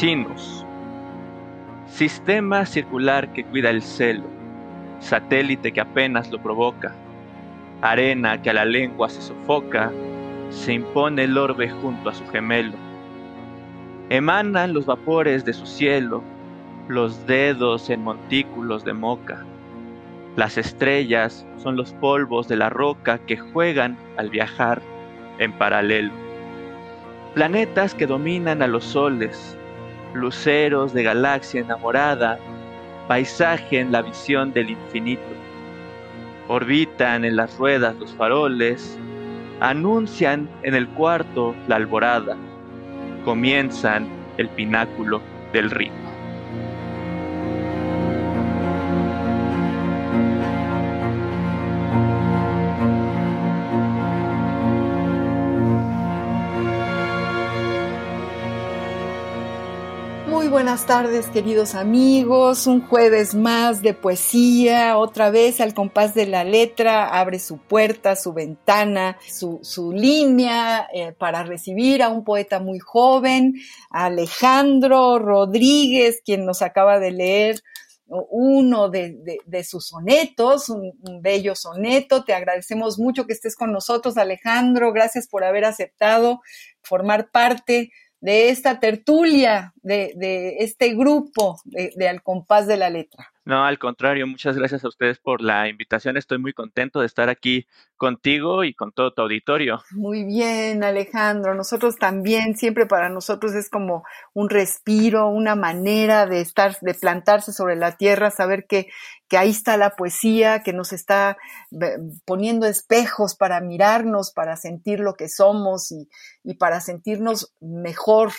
Sinus. Sistema circular que cuida el celo. Satélite que apenas lo provoca. Arena que a la lengua se sofoca. Se impone el orbe junto a su gemelo. Emanan los vapores de su cielo. Los dedos en montículos de moca. Las estrellas son los polvos de la roca que juegan al viajar en paralelo. Planetas que dominan a los soles, luceros de galaxia enamorada, paisaje en la visión del infinito. Orbitan en las ruedas los faroles, anuncian en el cuarto la alborada, comienzan el pináculo del ritmo. Buenas tardes, queridos amigos. Un jueves más de poesía, otra vez al compás de la letra, abre su puerta, su ventana, su, línea eh, para recibir a un poeta muy joven, Alejandro Rodríguez, quien nos acaba de leer uno de, sus sonetos, un, un, bello soneto. Te agradecemos mucho que estés con nosotros, Alejandro. Gracias por haber aceptado formar parte de esta tertulia, de, de este grupo de, de, Al compás de la letra. No, al contrario, muchas gracias a ustedes por la invitación. Estoy muy contento de estar aquí contigo y con todo tu auditorio. Muy bien, Alejandro. Nosotros también, siempre para nosotros es como un respiro, una manera de estar, de plantarse sobre la tierra, saber que, que ahí está la poesía, que nos está poniendo espejos para mirarnos, para sentir lo que somos y, y para sentirnos mejor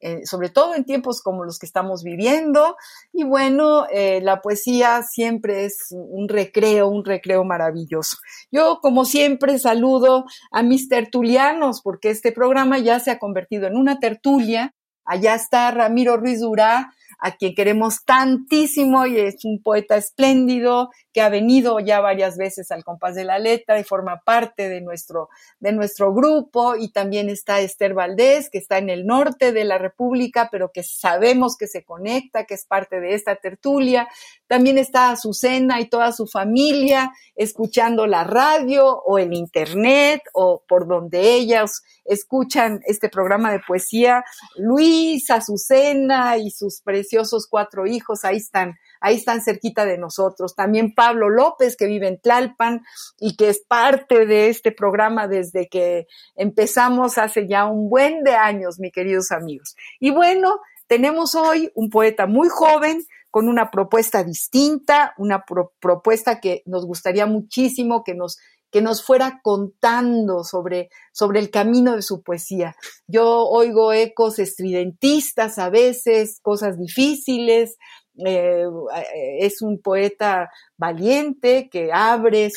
eh, sobre todo en tiempos como los que estamos viviendo. Y bueno, eh, la poesía siempre es un recreo, un recreo maravilloso. Yo, como siempre, saludo a mis tertulianos, porque este programa ya se ha convertido en una tertulia. Allá está Ramiro Ruiz Durá, a quien queremos tantísimo y es un poeta espléndido que ha venido ya varias veces al compás de la letra y forma parte de nuestro, de nuestro grupo. Y también está Esther Valdés, que está en el norte de la República, pero que sabemos que se conecta, que es parte de esta tertulia. También está Azucena y toda su familia escuchando la radio o el internet o por donde ellas escuchan este programa de poesía. Luis, Azucena y sus preciosos cuatro hijos, ahí están ahí están cerquita de nosotros. También Pablo López, que vive en Tlalpan y que es parte de este programa desde que empezamos hace ya un buen de años, mis queridos amigos. Y bueno, tenemos hoy un poeta muy joven con una propuesta distinta, una propuesta que nos gustaría muchísimo que nos que nos fuera contando sobre, sobre el camino de su poesía. Yo oigo ecos estridentistas a veces, cosas difíciles, eh, es un poeta valiente que abre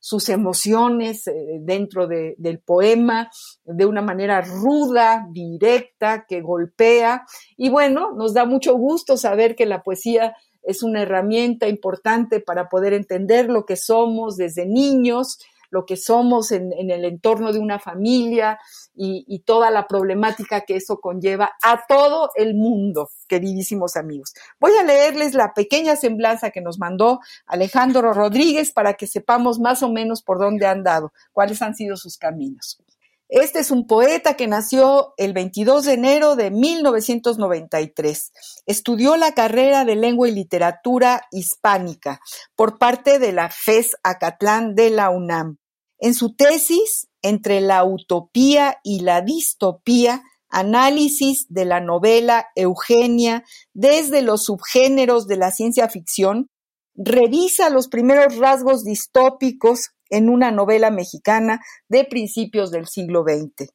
sus emociones eh, dentro del poema de una manera ruda, directa, que golpea. Y bueno, nos da mucho gusto saber que la poesía es una herramienta importante para poder entender lo que somos desde niños, lo que somos en, el entorno de una familia y, toda la problemática que eso conlleva a todo el mundo, queridísimos amigos. Voy a leerles la pequeña semblanza que nos mandó Alejandro Rodríguez para que sepamos más o menos por dónde han dado, cuáles han sido sus caminos. Este es un poeta que nació el 22 de enero de 1993. Estudió la carrera de lengua y literatura hispánica por parte de la FES Acatlán de la UNAM. En su tesis entre la utopía y la distopía, análisis de la novela Eugenia desde los subgéneros de la ciencia ficción, revisa los primeros rasgos distópicos en una novela mexicana de principios del siglo XX.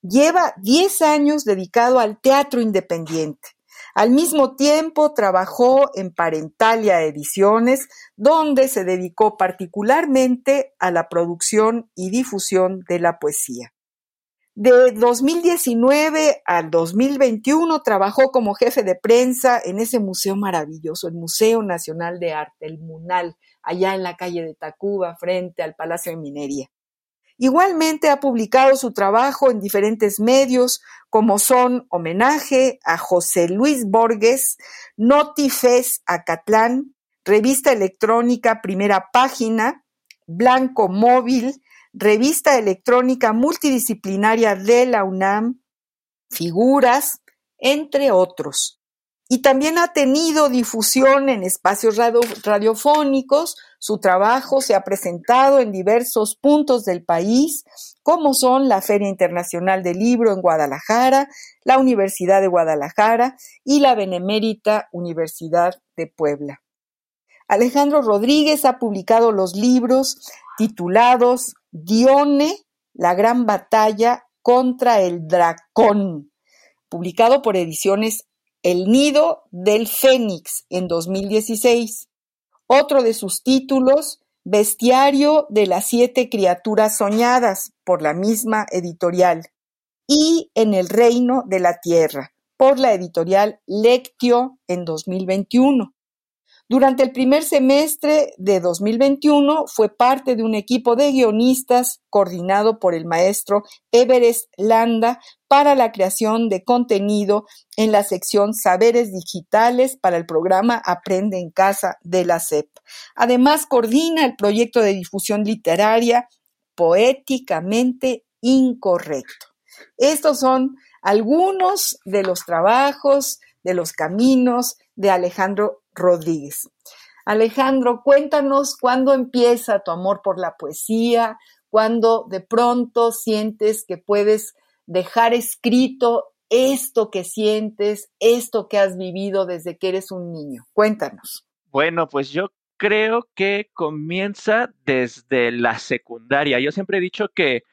Lleva 10 años dedicado al teatro independiente. Al mismo tiempo trabajó en Parentalia Ediciones, donde se dedicó particularmente a la producción y difusión de la poesía. De 2019 al 2021 trabajó como jefe de prensa en ese museo maravilloso, el Museo Nacional de Arte, el MUNAL, allá en la calle de Tacuba, frente al Palacio de Minería. Igualmente ha publicado su trabajo en diferentes medios, como son Homenaje a José Luis Borges, Notifes Acatlán, Revista Electrónica Primera Página, Blanco Móvil, Revista Electrónica Multidisciplinaria de la UNAM, Figuras, entre otros. Y también ha tenido difusión en espacios radiofónicos. Su trabajo se ha presentado en diversos puntos del país, como son la Feria Internacional del Libro en Guadalajara, la Universidad de Guadalajara y la Benemérita Universidad de Puebla. Alejandro Rodríguez ha publicado los libros titulados Dione, la gran batalla contra el dracón, publicado por ediciones El Nido del Fénix en 2016. Otro de sus títulos, Bestiario de las siete criaturas soñadas, por la misma editorial, y En el reino de la tierra, por la editorial Lectio en 2021. Durante el primer semestre de 2021 fue parte de un equipo de guionistas coordinado por el maestro Everest Landa para la creación de contenido en la sección Saberes Digitales para el programa Aprende en Casa de la SEP. Además, coordina el proyecto de difusión literaria Poéticamente Incorrecto. Estos son algunos de los trabajos, de los caminos de Alejandro Rodríguez. Alejandro, cuéntanos cuándo empieza tu amor por la poesía, cuándo de pronto sientes que puedes dejar escrito esto que sientes, esto que has vivido desde que eres un niño. Cuéntanos. Bueno, pues yo creo que comienza desde la secundaria. Yo siempre he dicho que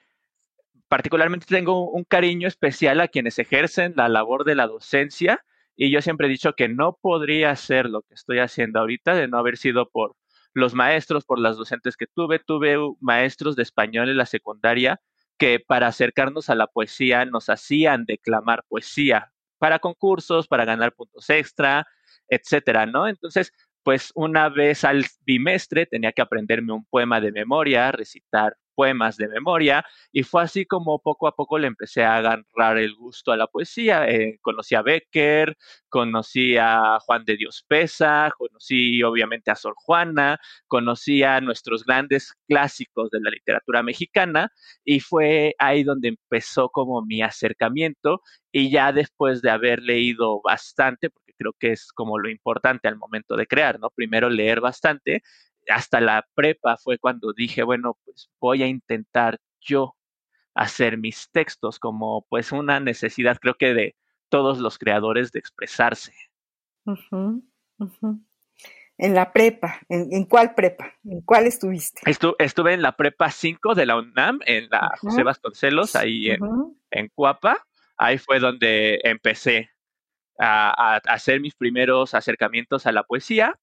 particularmente tengo un cariño especial a quienes ejercen la labor de la docencia y yo siempre he dicho que no podría hacer lo que estoy haciendo ahorita de no haber sido por los maestros, por las docentes que tuve. Tuve maestros de español en la secundaria que para acercarnos a la poesía nos hacían declamar poesía para concursos, para ganar puntos extra, etcétera, ¿no? Entonces, pues una vez al bimestre tenía que aprenderme un poema de memoria, recitar poemas de memoria y fue así como poco a poco le empecé a agarrar el gusto a la poesía. Eh, conocí a Becker, conocí a Juan de Dios Pesa, conocí obviamente a Sor Juana, conocí a nuestros grandes clásicos de la literatura mexicana y fue ahí donde empezó como mi acercamiento y ya después de haber leído bastante, creo que es como lo importante al momento de crear, ¿no? Primero leer bastante. Hasta la prepa fue cuando dije, bueno, pues voy a intentar yo hacer mis textos como pues una necesidad, creo que de todos los creadores de expresarse. En la prepa, ¿En, cuál prepa? ¿En cuál estuviste? estuve en la prepa 5 de la UNAM, en la José Vasconcelos, ahí en, en Cuapa. Ahí fue donde empecé a, hacer mis primeros acercamientos a la poesía.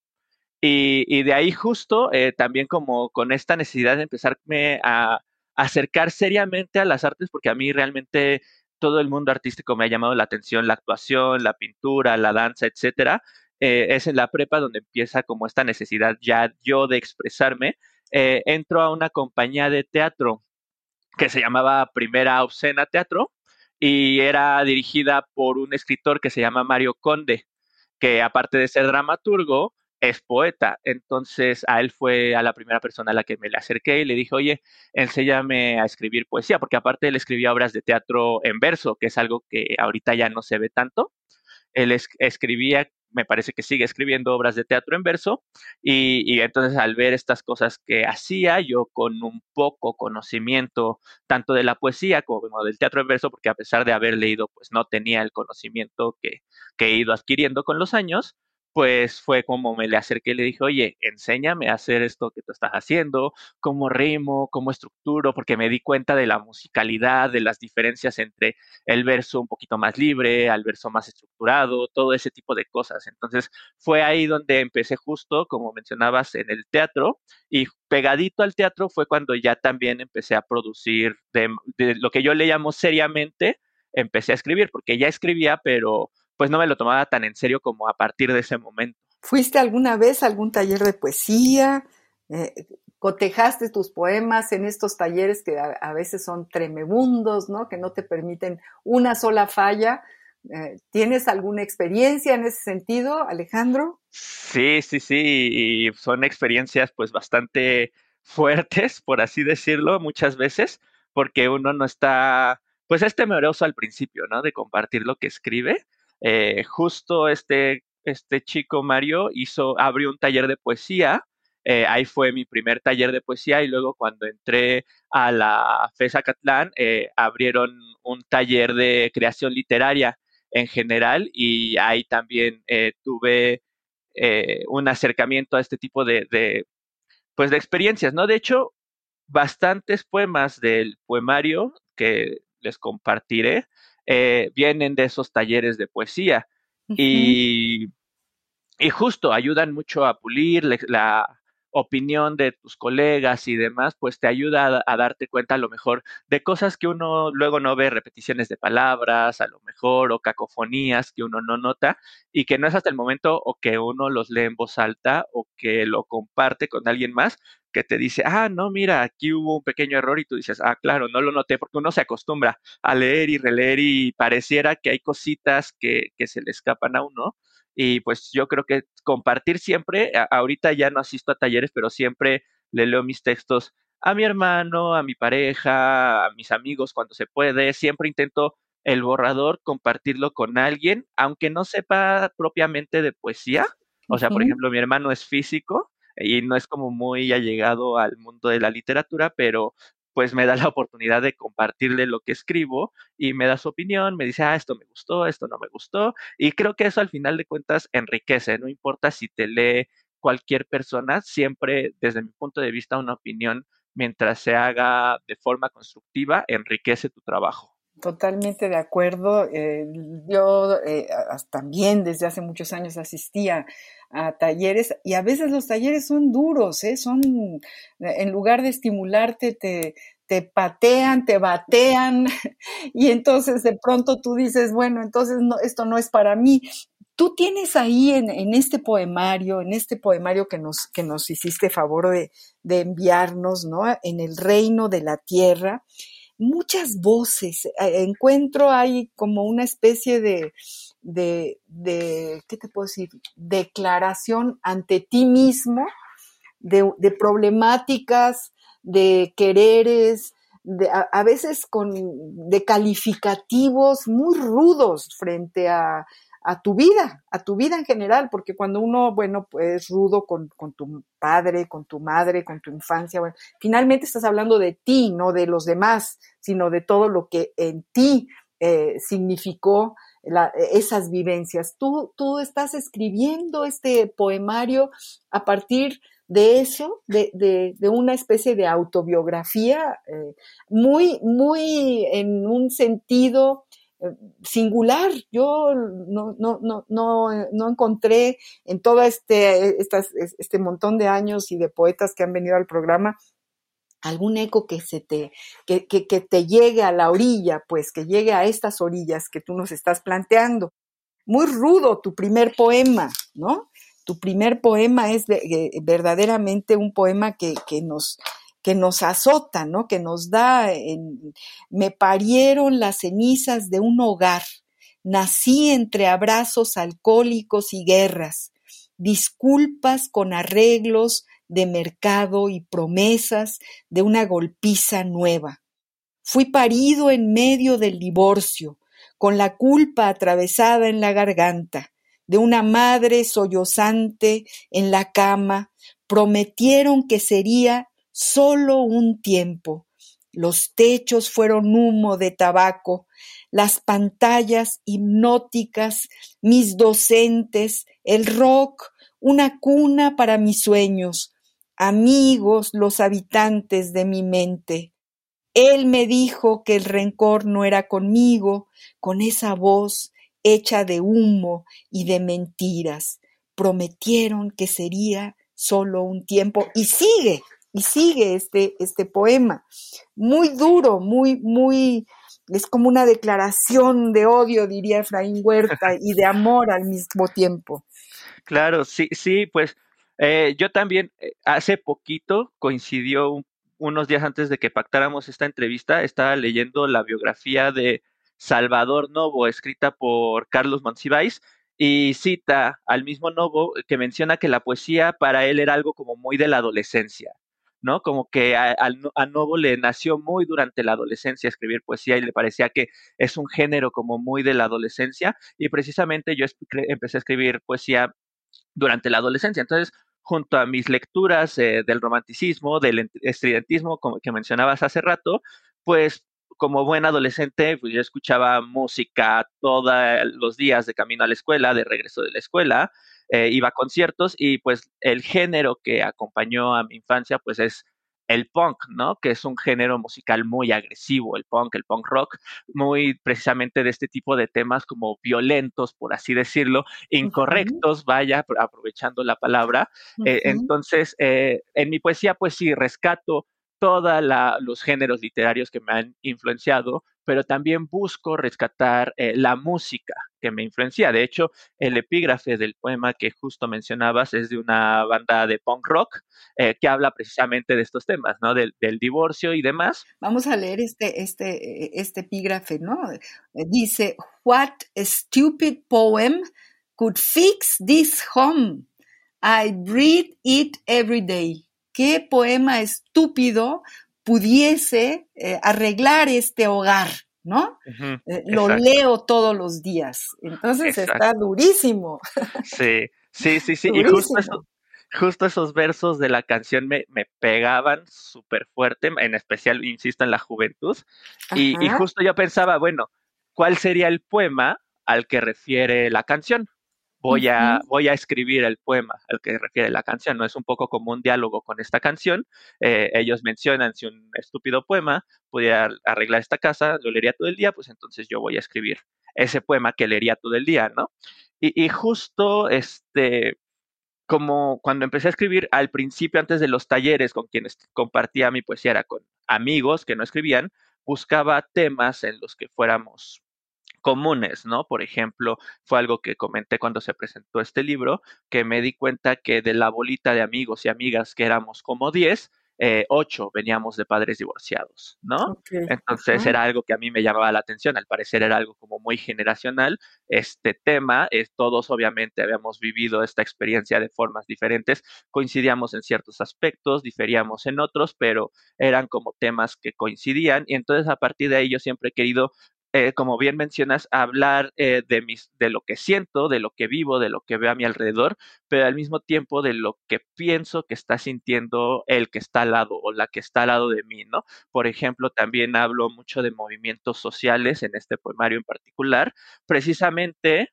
Y, de ahí justo eh, también como con esta necesidad de empezarme a, acercar seriamente a las artes, porque a mí realmente todo el mundo artístico me ha llamado la atención, la actuación, la pintura, la danza, etcétera. Eh, es en la prepa donde empieza como esta necesidad ya yo de expresarme. Eh, entro a una compañía de teatro que se llamaba Primera Obscena Teatro, y era dirigida por un escritor que se llama Mario Conde, que aparte de ser dramaturgo, es poeta. Entonces a él fue a la primera persona a la que me le acerqué y le dije, oye, enséñame a escribir poesía, porque aparte él escribía obras de teatro en verso, que es algo que ahorita ya no se ve tanto. Él escribía me parece que sigue escribiendo obras de teatro en verso y, y, entonces al ver estas cosas que hacía yo con un poco conocimiento tanto de la poesía como del teatro en verso, porque a pesar de haber leído, pues no tenía el conocimiento que, que he ido adquiriendo con los años, pues fue como me le acerqué y le dije, oye, enséñame a hacer esto que tú estás haciendo, cómo rimo, cómo estructuro, porque me di cuenta de la musicalidad, de las diferencias entre el verso un poquito más libre, al verso más estructurado, todo ese tipo de cosas. Entonces fue ahí donde empecé justo, como mencionabas, en el teatro y pegadito al teatro fue cuando ya también empecé a producir de, de lo que yo le llamo seriamente, empecé a escribir, porque ya escribía, pero pues no me lo tomaba tan en serio como a partir de ese momento. ¿Fuiste alguna vez a algún taller de poesía? Eh, cotejaste tus poemas en estos talleres que a, veces son tremebundos, ¿no? Que no te permiten una sola falla. Eh, ¿Tienes alguna experiencia en ese sentido, Alejandro? Sí, sí, sí, y son experiencias pues bastante fuertes, por así decirlo, muchas veces, porque uno no está, pues es temeroso al principio, ¿no? De compartir lo que escribe, eh, justo este, este chico Mario hizo, abrió un taller de poesía. Eh, ahí fue mi primer taller de poesía y luego cuando entré a la FESA Catlán eh, abrieron un taller de creación literaria en general y ahí también tuve un acercamiento a este tipo de, de, pues de experiencias, ¿no? De hecho, bastantes poemas del poemario que les compartiré eh, vienen de esos talleres de poesía y, y, justo ayudan mucho a pulir la opinión de tus colegas y demás, pues te ayuda a, darte cuenta a lo mejor de cosas que uno luego no ve, repeticiones de palabras, a lo mejor, o cacofonías que uno no nota y que no es hasta el momento o que uno los lee en voz alta o que lo comparte con alguien más que te dice, ah, no, mira, aquí hubo un pequeño error y tú dices, ah, claro, no lo noté porque uno se acostumbra a leer y releer y pareciera que hay cositas que, que se le escapan a uno. Y pues yo creo que compartir siempre, ahorita ya no asisto a talleres, pero siempre le leo mis textos a mi hermano, a mi pareja, a mis amigos cuando se puede. Siempre intento el borrador compartirlo con alguien, aunque no sepa propiamente de poesía. O sea, por ejemplo, mi hermano es físico y no es como muy allegado al mundo de la literatura, pero pues me da la oportunidad de compartirle lo que escribo y me da su opinión, me dice, ah, esto me gustó, esto no me gustó, y creo que eso al final de cuentas enriquece, no importa si te lee cualquier persona, siempre desde mi punto de vista una opinión, mientras se haga de forma constructiva, enriquece tu trabajo. Totalmente de acuerdo. Eh, yo eh, también desde hace muchos años asistía a talleres y a veces los talleres son duros, ¿eh? son, en lugar de estimularte, te, te patean, te batean y entonces de pronto tú dices, bueno, entonces no, esto no es para mí. Tú tienes ahí en, en, este poemario, en este poemario que nos, que nos hiciste favor de, de enviarnos, ¿no? En el reino de la tierra, muchas voces. Eh, encuentro ahí como una especie de, de, ¿qué te puedo decir? Declaración ante ti mismo de, de problemáticas, de quereres, de, a, veces con, de calificativos muy rudos frente a, a tu vida, a tu vida en general, porque cuando uno, bueno, pues rudo con, con, tu padre, con tu madre, con tu infancia, finalmente estás hablando de ti, no de los demás, sino de todo lo que en ti eh, significó esas vivencias. Tú, tú estás escribiendo este poemario a partir de eso, de, de, una especie de autobiografía eh, muy, muy en un sentido singular. Yo no, no, no, no, no encontré en todo este, este montón de años y de poetas que han venido al programa algún eco que se te, que, que, te llegue a la orilla, pues que llegue a estas orillas que tú nos estás planteando. Muy rudo tu primer poema, ¿no? Tu primer poema es de, verdaderamente un poema que, que, nos, que nos azota, ¿no? Que nos da, en, me parieron las cenizas de un hogar, nací entre abrazos alcohólicos y guerras, disculpas con arreglos, de mercado y promesas de una golpiza nueva. Fui parido en medio del divorcio, con la culpa atravesada en la garganta, de una madre sollozante en la cama, prometieron que sería solo un tiempo. Los techos fueron humo de tabaco, las pantallas hipnóticas, mis docentes, el rock, una cuna para mis sueños, amigos, los habitantes de mi mente. Él me dijo que el rencor no era conmigo, con esa voz hecha de humo y de mentiras. Prometieron que sería solo un tiempo y sigue, y sigue este, este poema. Muy duro, muy, muy, es como una declaración de odio, diría Efraín Huerta, y de amor al mismo tiempo. Claro, sí, sí, pues eh, yo también eh, hace poquito coincidió unos días antes de que pactáramos esta entrevista, estaba leyendo la biografía de Salvador Novo, escrita por Carlos Monsiváis, y cita al mismo Novo que menciona que la poesía para él era algo como muy de la adolescencia, ¿no? Como que a, Novo le nació muy durante la adolescencia escribir poesía y le parecía que es un género como muy de la adolescencia y precisamente yo empecé a escribir poesía durante la adolescencia. Entonces, junto a mis lecturas eh, del romanticismo, del estridentismo, como que mencionabas hace rato, pues como buen adolescente, pues yo escuchaba música todos los días de camino a la escuela, de regreso de la escuela, eh, iba a conciertos y pues el género que acompañó a mi infancia pues es el punk, ¿no? Que es un género musical muy agresivo, el punk, el punk rock, muy precisamente de este tipo de temas como violentos, por así decirlo, incorrectos, vaya, aprovechando la palabra. Eh, entonces, eh, en mi poesía, pues sí, rescato todos los géneros literarios que me han influenciado, pero también busco rescatar eh, la música que me influencia. De hecho, el epígrafe del poema que justo mencionabas es de una banda de punk rock eh, que habla precisamente de estos temas, ¿no? Del, divorcio y demás. Vamos a leer este, este, este epígrafe, ¿no? Dice, What stupid poem could fix this home? I read it every day qué poema estúpido pudiese eh, arreglar este hogar, ¿no? Eh, lo leo todos los días. Entonces está durísimo. Sí, sí, sí, sí. Y justo, esos versos de la canción me, pegaban súper fuerte, en especial, insisto, en la juventud. Y, y justo yo pensaba, bueno, ¿cuál sería el poema al que refiere la canción? Voy a, voy a escribir el poema al que refiere la canción. No es un poco como un diálogo con esta canción. Eh, ellos mencionan si un estúpido poema pudiera arreglar esta casa, lo leería todo el día, pues entonces yo voy a escribir ese poema que leería todo el día, ¿no? Y, y justo este, como cuando empecé a escribir al principio, antes de los talleres con quienes compartía mi poesía, era con amigos que no escribían, buscaba temas en los que fuéramos comunes, ¿no? Por ejemplo, fue algo que comenté cuando se presentó este libro, que me di cuenta que de la bolita de amigos y amigas que éramos como 10, eh, ocho veníamos de padres divorciados, ¿no? Entonces era algo que a mí me llamaba la atención, al parecer era algo como muy generacional. Este tema, es, todos obviamente habíamos vivido esta experiencia de formas diferentes, coincidíamos en ciertos aspectos, diferíamos en otros, pero eran como temas que coincidían y entonces a partir de ahí yo siempre he querido eh, como bien mencionas, hablar eh, de, mis, de lo que siento, de lo que vivo, de lo que veo a mi alrededor, pero al mismo tiempo de lo que pienso que está sintiendo el que está al lado o la que está al lado de mí, ¿no? Por ejemplo, también hablo mucho de movimientos sociales en este poemario en particular, precisamente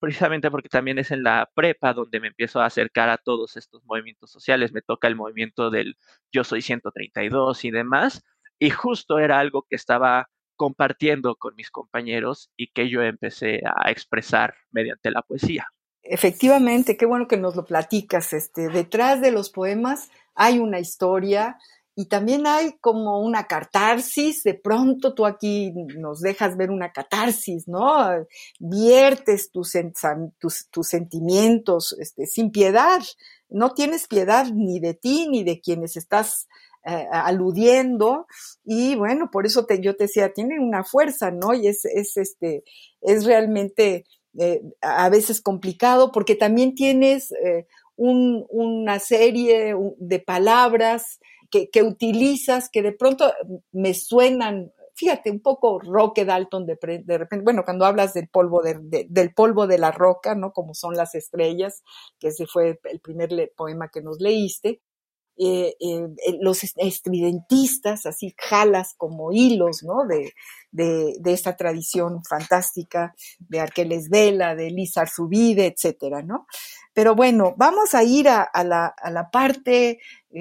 precisamente porque también es en la prepa donde me empiezo a acercar a todos estos movimientos sociales, me toca el movimiento del Yo Soy 132 y demás, y justo era algo que estaba compartiendo con mis compañeros y que yo empecé a expresar mediante la poesía. Efectivamente, qué bueno que nos lo platicas. Este, detrás de los poemas hay una historia y también hay como una catarsis. De pronto tú aquí nos dejas ver una catarsis, ¿no? Viertes tus, sentimientos este, sin piedad. No tienes piedad ni de ti ni de quienes estás eh, aludiendo y bueno, por eso te, yo te decía, tiene una fuerza, ¿no? Y es, es, este, es realmente eh, a veces complicado porque también tienes eh, una serie de palabras que, que, utilizas que de pronto me suenan fíjate, un poco Roque Dalton de, de repente, bueno, cuando hablas del polvo de, del polvo de la roca, ¿no? Como son las estrellas, que ese fue el primer poema que nos leíste, eh, eh, eh, los estridentistas, así jalas como hilos, ¿no? De, de, esta tradición fantástica de Arqueles Vela, de Lizar Subide, etcétera, ¿no? Pero bueno, vamos a ir a, la, a la, parte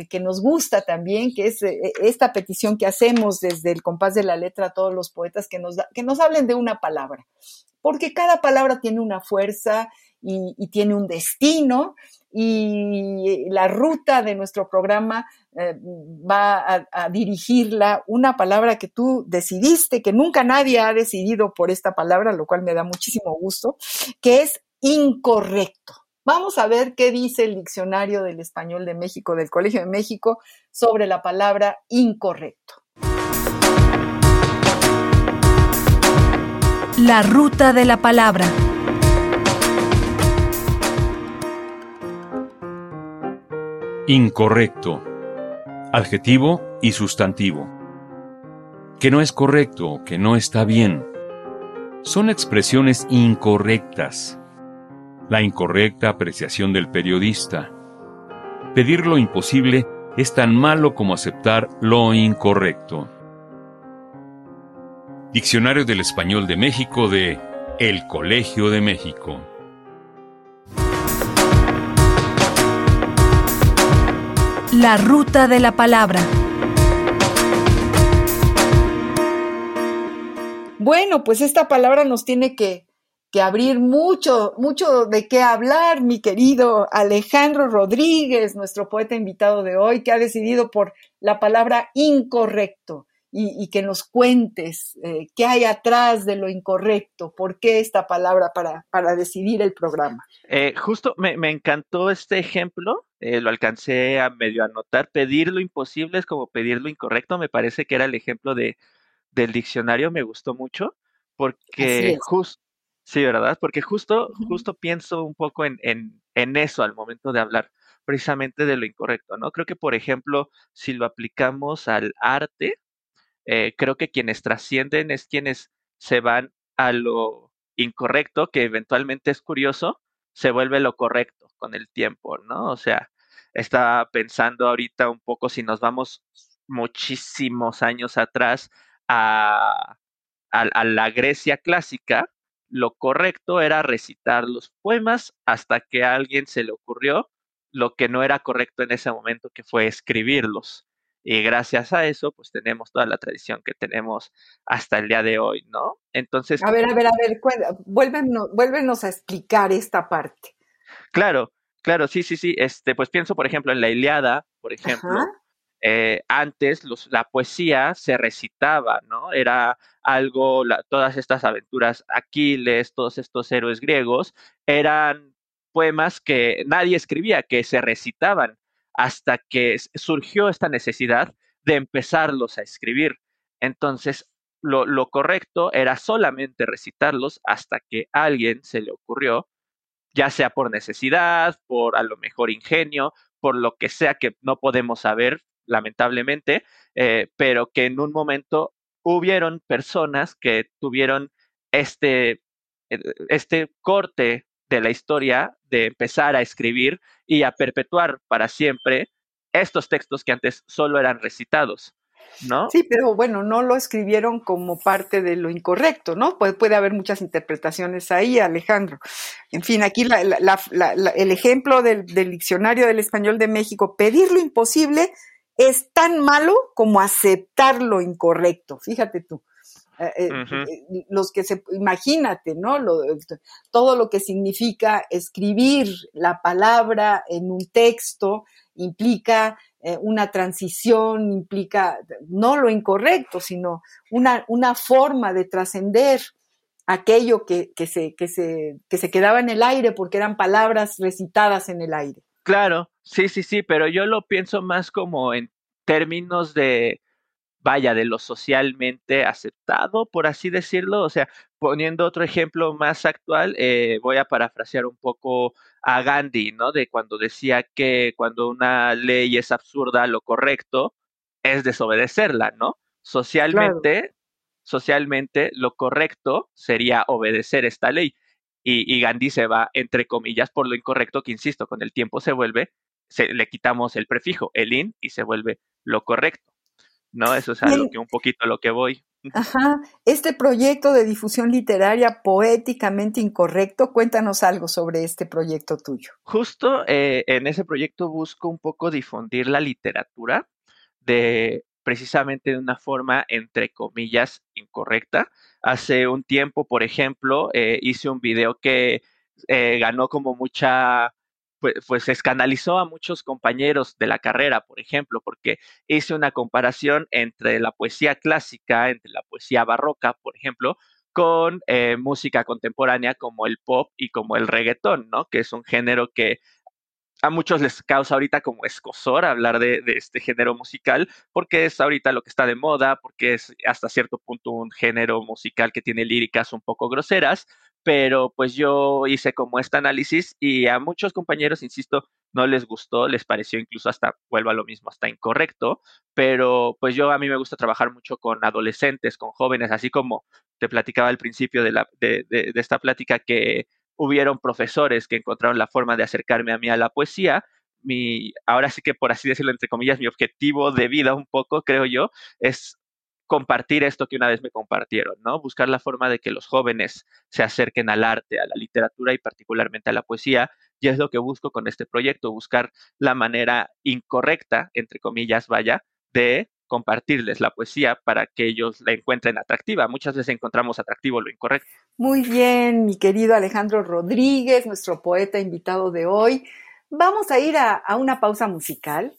que nos gusta también, que es esta petición que hacemos desde el compás de la letra a todos los poetas que nos, que nos hablen de una palabra, porque cada palabra tiene una fuerza y, tiene un destino y la ruta de nuestro programa eh, va a, dirigirla una palabra que tú decidiste, que nunca nadie ha decidido por esta palabra, lo cual me da muchísimo gusto, que es incorrecto. Vamos a ver qué dice el diccionario del español de México, del Colegio de México, sobre la palabra incorrecto. La ruta de la palabra. Incorrecto. Adjetivo y sustantivo. Que no es correcto, que no está bien. Son expresiones incorrectas. La incorrecta apreciación del periodista. Pedir lo imposible es tan malo como aceptar lo incorrecto. Diccionario del Español de México de El Colegio de México. La ruta de la palabra. Bueno, pues esta palabra nos tiene que, que, abrir mucho, mucho de qué hablar, mi querido Alejandro Rodríguez, nuestro poeta invitado de hoy, que ha decidido por la palabra incorrecto y, que nos cuentes eh, qué hay atrás de lo incorrecto, por qué esta palabra para, para decidir el programa. Eh, justo me, me, encantó este ejemplo, eh, lo alcancé a medio anotar, pedir lo imposible es como pedir lo incorrecto, me parece que era el ejemplo de, del diccionario, me gustó mucho, porque justo, sí, ¿verdad? Porque justo, justo pienso un poco en, en, en eso al momento de hablar precisamente de lo incorrecto, ¿no? Creo que, por ejemplo, si lo aplicamos al arte, eh, creo que quienes trascienden es quienes se van a lo incorrecto, que eventualmente es curioso, se vuelve lo correcto con el tiempo, ¿no? O sea, estaba pensando ahorita un poco si nos vamos muchísimos años atrás a, a, la Grecia clásica, lo correcto era recitar los poemas hasta que a alguien se le ocurrió lo que no era correcto en ese momento, que fue escribirlos. Y gracias a eso, pues tenemos toda la tradición que tenemos hasta el día de hoy, ¿no? Entonces... A ver, a ver, a ver, vuélvenos, vuélvenos a explicar esta parte. Claro, claro, sí, sí, sí. Este, pues pienso, por ejemplo, en la Iliada, por ejemplo. Eh, antes los, la poesía se recitaba, ¿no? Era algo, todas estas aventuras, Aquiles, todos estos héroes griegos, eran poemas que nadie escribía, que se recitaban hasta que surgió esta necesidad de empezarlos a escribir. Entonces, lo, correcto era solamente recitarlos hasta que a alguien se le ocurrió, ya sea por necesidad, por a lo mejor ingenio, por lo que sea que no podemos saber, lamentablemente, eh, pero que en un momento hubieron personas que tuvieron este, eh, este corte de la historia de empezar a escribir y a perpetuar para siempre estos textos que antes solo eran recitados. ¿No? Sí, pero bueno, no lo escribieron como parte de lo incorrecto, ¿no? Puede, puede haber muchas interpretaciones ahí, Alejandro. En fin, aquí el ejemplo del, del, diccionario del español de México, pedir lo imposible es tan malo como aceptar lo incorrecto, fíjate tú. Eh, eh, eh, los que se, imagínate, ¿no? todo lo que significa escribir la palabra en un texto implica una transición, implica no lo incorrecto, sino una, una forma de trascender aquello que, que, se, que, se, que se quedaba en el aire porque eran palabras recitadas en el aire. Claro, sí, sí, sí, pero yo lo pienso más como en términos de, vaya, de lo socialmente aceptado, por así decirlo. O sea, poniendo otro ejemplo más actual, eh, voy a parafrasear un poco a Gandhi, ¿no? De cuando decía que cuando una ley es absurda, lo correcto es desobedecerla, ¿no? Socialmente, socialmente lo correcto sería obedecer esta ley. Y, Gandhi se va, entre comillas, por lo incorrecto, que insisto, con el tiempo se vuelve, se, le quitamos el prefijo, el in, y se vuelve lo correcto. ¿No? Eso es algo que un poquito a lo que voy. Ajá. Este proyecto de difusión literaria poéticamente incorrecto, cuéntanos algo sobre este proyecto tuyo. Justo eh, en ese proyecto busco un poco difundir la literatura de precisamente de una forma, entre comillas, incorrecta. Hace un tiempo, por ejemplo, eh, hice un video que eh, ganó como mucha pues, pues escandalizó a muchos compañeros de la carrera, por ejemplo, porque hice una comparación entre la poesía clásica, entre la poesía barroca, por ejemplo, con eh, música contemporánea como el pop y como el reggaetón, ¿no? Que es un género que a muchos les causa ahorita como escosor hablar de, de, este género musical, porque es ahorita lo que está de moda, porque es hasta cierto punto un género musical que tiene líricas un poco groseras, pero pues yo hice como este análisis y a muchos compañeros, insisto, no les gustó, les pareció incluso hasta, vuelvo a lo mismo, hasta incorrecto, pero pues yo a mí me gusta trabajar mucho con adolescentes, con jóvenes, así como te platicaba al principio de, la, de, de, de esta plática que hubieron profesores que encontraron la forma de acercarme a mí a la poesía. Mi, ahora sí que por así decirlo, entre comillas, mi objetivo de vida un poco, creo yo, es compartir esto que una vez me compartieron, ¿no? Buscar la forma de que los jóvenes se acerquen al arte, a la literatura y particularmente a la poesía. Y es lo que busco con este proyecto, buscar la manera incorrecta, entre comillas, vaya, de compartirles la poesía para que ellos la encuentren atractiva. Muchas veces encontramos atractivo lo incorrecto. Muy bien, mi querido Alejandro Rodríguez, nuestro poeta invitado de hoy. Vamos a ir a, una pausa musical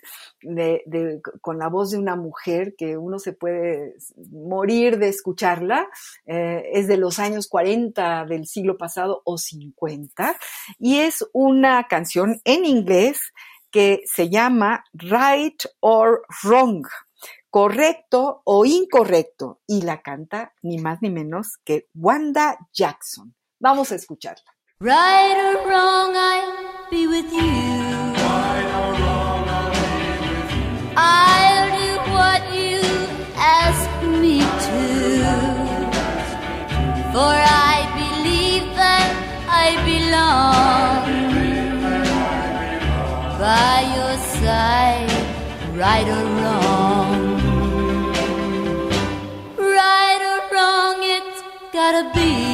con la voz de una mujer que uno se puede morir de escucharla. Eh, es de los años 40 del siglo pasado o 50 y es una canción en inglés que se llama Right or Wrong, correcto o incorrecto, y la canta ni más ni menos que Wanda Jackson. Vamos a escucharla. Right or wrong, I'll be with you. Right or wrong, I'll be with you. I'll do what you ask me to. For I believe that I belong by your side, right or wrong. Right or wrong, it's gotta be.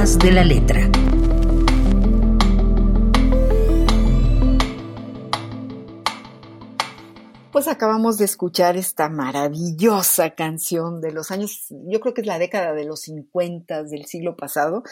De la letra. Acabamos de escuchar esta maravillosa canción de los años, yo creo que es la década de los 50 del siglo pasado.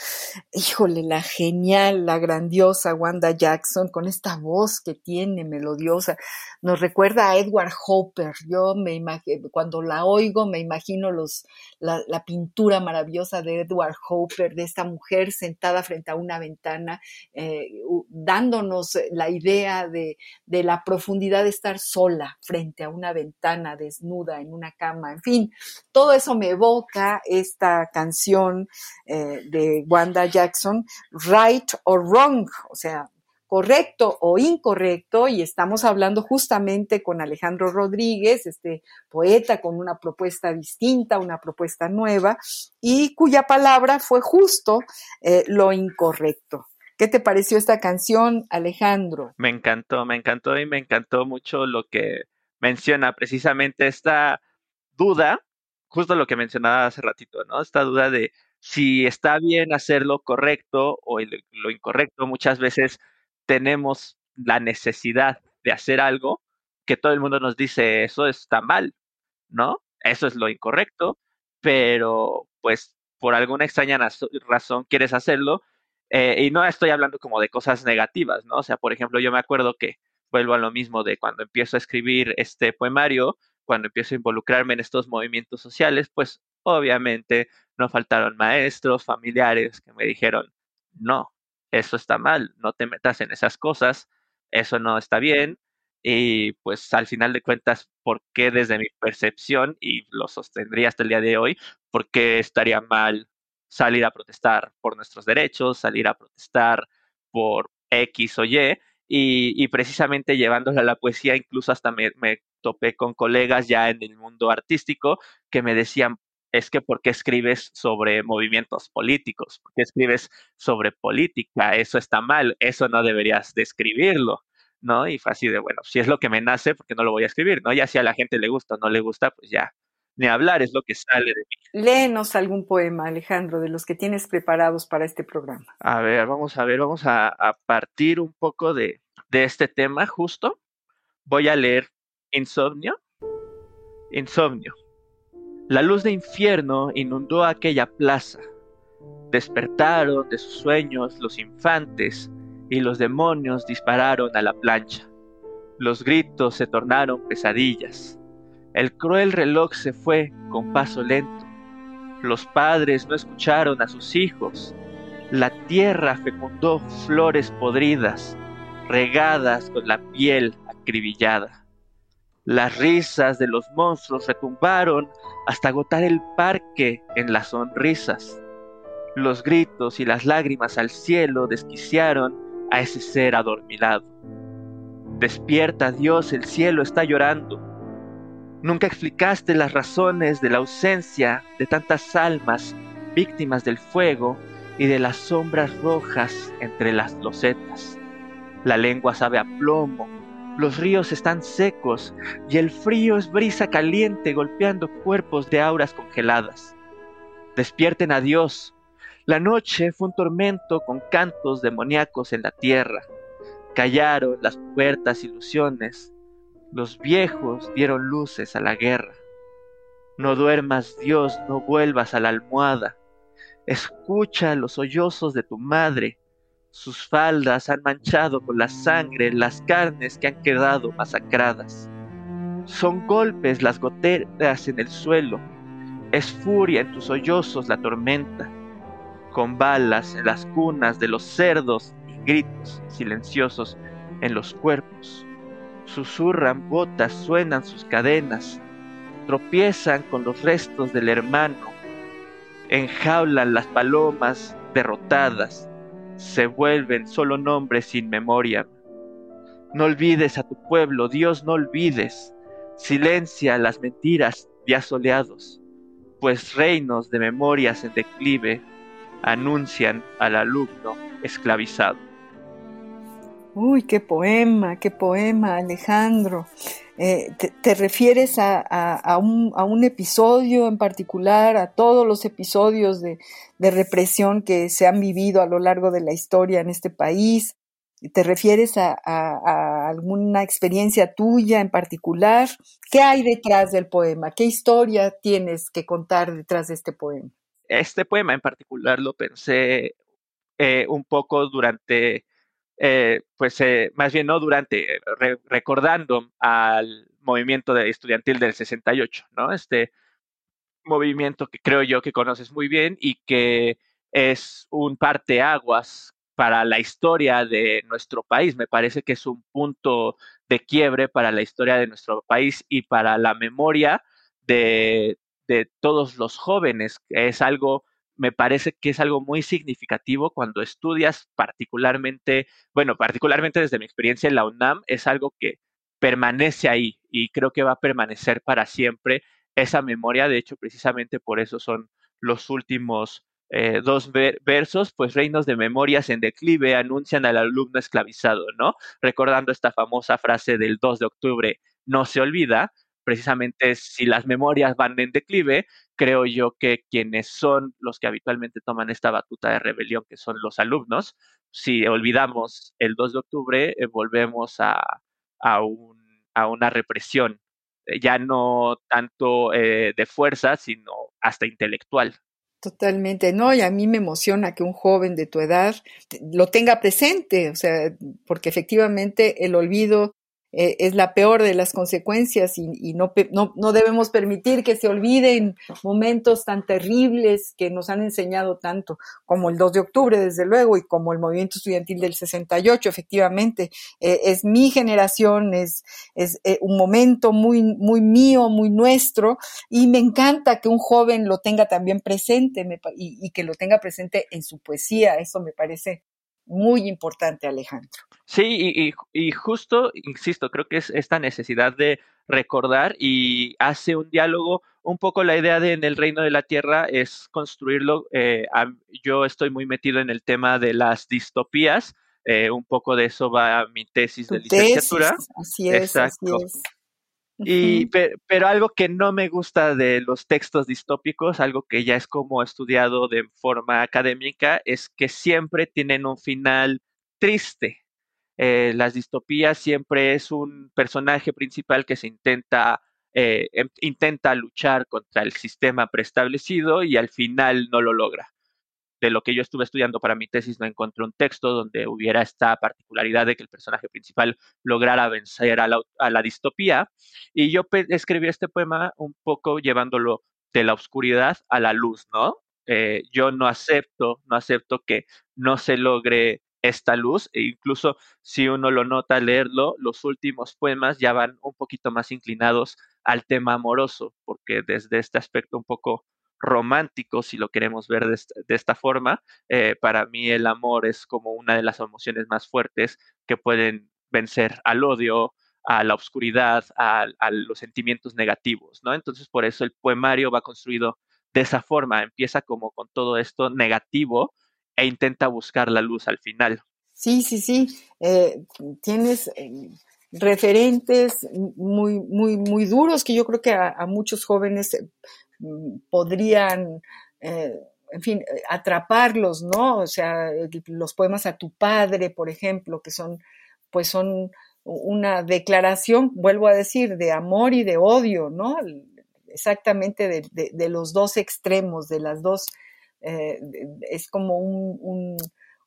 Híjole, la genial, la grandiosa Wanda Jackson con esta voz que tiene melodiosa. Nos recuerda a Edward Hopper. Yo me imagino, cuando la oigo me imagino los, la, pintura maravillosa de Edward Hopper, de esta mujer sentada frente a una ventana, eh, dándonos la idea de, de la profundidad de estar sola frente a una ventana desnuda en una cama, en fin, todo eso me evoca esta canción eh, de Wanda Jackson, Right or Wrong, o sea, correcto o incorrecto, y estamos hablando justamente con Alejandro Rodríguez, este poeta con una propuesta distinta, una propuesta nueva, y cuya palabra fue justo eh, lo incorrecto. ¿Qué te pareció esta canción, Alejandro? Me encantó, me encantó y me encantó mucho lo que menciona precisamente esta duda, justo lo que mencionaba hace ratito, ¿no? Esta duda de si está bien hacer lo correcto o lo incorrecto. Muchas veces tenemos la necesidad de hacer algo que todo el mundo nos dice eso está mal, ¿no? Eso es lo incorrecto, pero pues por alguna extraña razón quieres hacerlo. Eh, y no estoy hablando como de cosas negativas, ¿no? O sea, por ejemplo, yo me acuerdo que vuelvo a lo mismo de cuando empiezo a escribir este poemario, cuando empiezo a involucrarme en estos movimientos sociales, pues obviamente no faltaron maestros, familiares que me dijeron, no, eso está mal, no te metas en esas cosas, eso no está bien. Y pues al final de cuentas, ¿por qué desde mi percepción, y lo sostendría hasta el día de hoy, por qué estaría mal salir a protestar por nuestros derechos, salir a protestar por X o Y? Y, precisamente llevándole a la poesía, incluso hasta me, topé con colegas ya en el mundo artístico que me decían, es que ¿por qué escribes sobre movimientos políticos? ¿Por qué escribes sobre política? Eso está mal, eso no deberías de escribirlo, ¿no? Y fue así de, bueno, si es lo que me nace, ¿por qué no lo voy a escribir? ¿No? Ya si a la gente le gusta o no le gusta, pues ya, ni hablar, es lo que sale de mí. Léenos algún poema, Alejandro, de los que tienes preparados para este programa. A ver, vamos a ver, vamos a, a partir un poco de, de este tema justo. Voy a leer Insomnio. Insomnio. La luz de infierno inundó aquella plaza. Despertaron de sus sueños los infantes y los demonios dispararon a la plancha. Los gritos se tornaron pesadillas. El cruel reloj se fue con paso lento. Los padres no escucharon a sus hijos. La tierra fecundó flores podridas, regadas con la piel acribillada. Las risas de los monstruos retumbaron hasta agotar el parque en las sonrisas. Los gritos y las lágrimas al cielo desquiciaron a ese ser adormilado. Despierta Dios, el cielo está llorando. Nunca explicaste las razones de la ausencia de tantas almas víctimas del fuego y de las sombras rojas entre las losetas. La lengua sabe a plomo los ríos están secos y el frío es brisa caliente golpeando cuerpos de auras congeladas. Despierten a Dios. La noche fue un tormento con cantos demoníacos en la tierra. Callaron las puertas ilusiones. Los viejos dieron luces a la guerra. No duermas, Dios, no vuelvas a la almohada. Escucha los sollozos de tu madre sus faldas han manchado con la sangre las carnes que han quedado masacradas. Son golpes las goteras en el suelo. Es furia en tus sollozos la tormenta. Con balas en las cunas de los cerdos y gritos silenciosos en los cuerpos. Susurran botas, suenan sus cadenas. Tropiezan con los restos del hermano. Enjaulan las palomas derrotadas se vuelven solo nombres sin memoria. No olvides a tu pueblo, Dios, no olvides. Silencia las mentiras días soleados, pues reinos de memorias en declive anuncian al alumno esclavizado. Uy, qué poema, qué poema, Alejandro. Eh, te, refieres a, un, episodio en particular, a todos los episodios de, represión que se han vivido a lo largo de la historia en este país. ¿Te refieres a, alguna experiencia tuya en particular? ¿Qué hay detrás del poema? ¿Qué historia tienes que contar detrás de este poema? Este poema en particular lo pensé eh, un poco durante eh, pues eh, más bien no durante, eh, recordando al movimiento de estudiantil del 68, ¿no? Este movimiento que creo yo que conoces muy bien y que es un parteaguas para la historia de nuestro país. Me parece que es un punto de quiebre para la historia de nuestro país y para la memoria de, de todos los jóvenes. Es algo me parece que es algo muy significativo cuando estudias particularmente, bueno, particularmente desde mi experiencia en la UNAM, es algo que permanece ahí y creo que va a permanecer para siempre esa memoria. De hecho, precisamente por eso son los últimos eh, dos versos, pues reinos de memorias en declive anuncian al alumno esclavizado, ¿no? Recordando esta famosa frase del 2 de octubre, no se olvida, precisamente si las memorias van en declive, creo yo que quienes son los que habitualmente toman esta batuta de rebelión, que son los alumnos, si olvidamos el 2 de octubre, eh, volvemos a, a, un, a, una represión, eh, ya no tanto de fuerza, sino hasta intelectual. Totalmente, no, y a mí me emociona que un joven de tu edad lo tenga presente, o sea, porque efectivamente el olvido eh, es la peor de las consecuencias y, no, no, debemos permitir que se olviden momentos tan terribles que nos han enseñado tanto, como el 2 de octubre, desde luego, y como el movimiento estudiantil del 68, efectivamente. Eh, es mi generación, es, es eh, un momento muy, muy mío, muy nuestro, y me encanta que un joven lo tenga también presente y que lo tenga presente en su poesía. Eso me parece muy importante, Alejandro. Sí, y, justo, insisto, creo que es esta necesidad de recordar y hace un diálogo, un poco la idea de en el reino de la tierra es construirlo. Eh, yo estoy muy metido en el tema de las distopías, eh, un poco de eso va mi tesis de licenciatura. así es, Exacto. así es. Y, pero, algo que no me gusta de los textos distópicos, algo que ya es como estudiado de forma académica, es que siempre tienen un final triste. Eh, las distopías siempre es un personaje principal que se intenta, eh, em, intenta luchar contra el sistema preestablecido y al final no lo logra de lo que yo estuve estudiando para mi tesis, no encontré un texto donde hubiera esta particularidad de que el personaje principal lograra vencer a la, distopía. Y yo escribí este poema un poco llevándolo de la oscuridad a la luz, ¿no? Eh, yo no acepto, no acepto que no se logre esta luz, e incluso si uno lo nota leerlo, los últimos poemas ya van un poquito más inclinados al tema amoroso, porque desde este aspecto un poco romántico, si lo queremos ver de, esta forma. Eh, para mí el amor es como una de las emociones más fuertes que pueden vencer al odio, a la oscuridad, a, los sentimientos negativos, ¿no? Entonces por eso el poemario va construido de esa forma, empieza como con todo esto negativo e intenta buscar la luz al final. Sí, sí, sí. Eh, tienes eh, referentes muy, muy, muy duros que yo creo que a muchos jóvenes Mm, podrían, eh, en fin, atraparlos, ¿no? O sea, los poemas a tu padre, por ejemplo, que son, pues son una declaración, vuelvo a decir, de amor y de odio, ¿no? Exactamente de, los dos extremos, de las dos, eh, es como un,